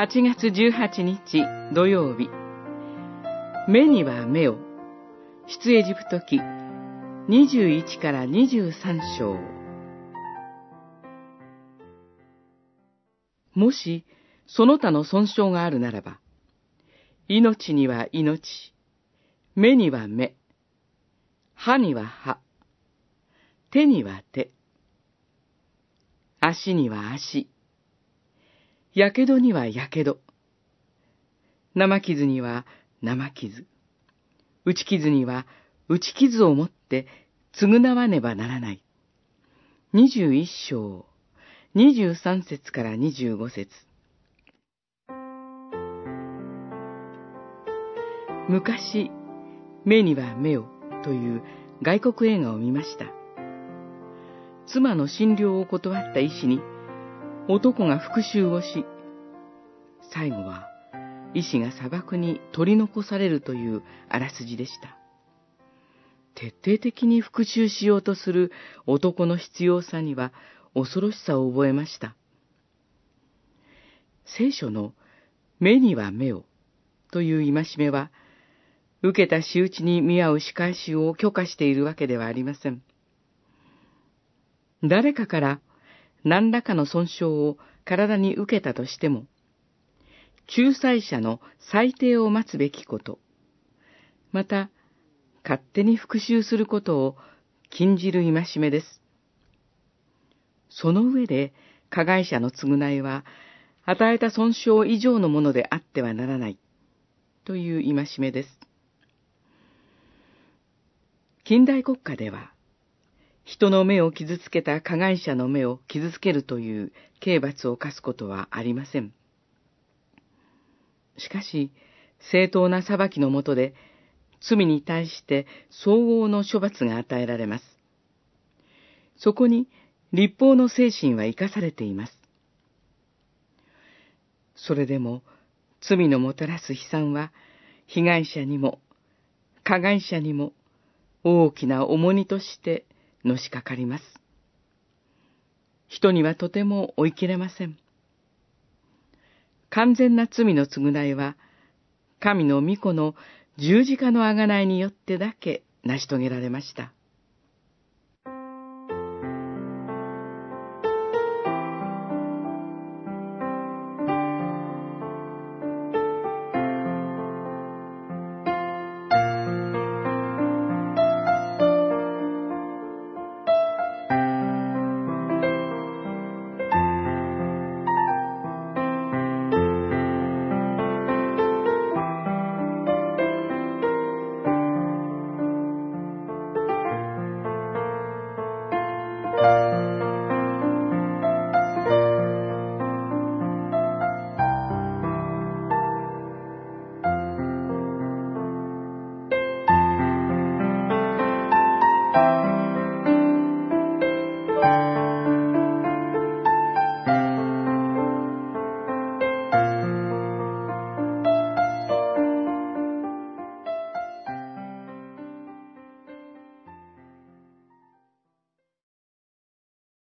8月18日土曜日。目には目を。出エジプト記21から23章。もしその他の損傷があるならば命には命。目には目。歯には歯。手には手。足には足。やけどにはやけど。生傷には生傷。打ち傷には打ち傷をもって償わねばならない。二十一章、二十三節から二十五節。昔、目には目をという外国映画を見ました。妻の診療を断った医師に、男が復讐をし、最後は医師が砂漠に取り残されるというあらすじでした。徹底的に復讐しようとする男の必要さには恐ろしさを覚えました。聖書の目には目をという戒めは、受けた仕打ちに見合う仕返しを許可しているわけではありません。誰かから何らかの損傷を体に受けたとしても、仲裁者の裁定を待つべきこと、また、勝手に復讐することを禁じる戒めです。その上で、加害者の償いは、与えた損傷以上のものであってはならない、という戒めです。近代国家では、人の目を傷つけた加害者の目を傷つけるという刑罰を課すことはありません。しかし、正当な裁きのもとで、罪に対して相応の処罰が与えられます。そこに立法の精神は生かされています。それでも、罪のもたらす悲惨は、被害者にも、加害者にも、大きな重荷としてのしかかります。人にはとても追い切れません。完全な罪の償いは、神の御子の十字架の贖いによってだけ成し遂げられました。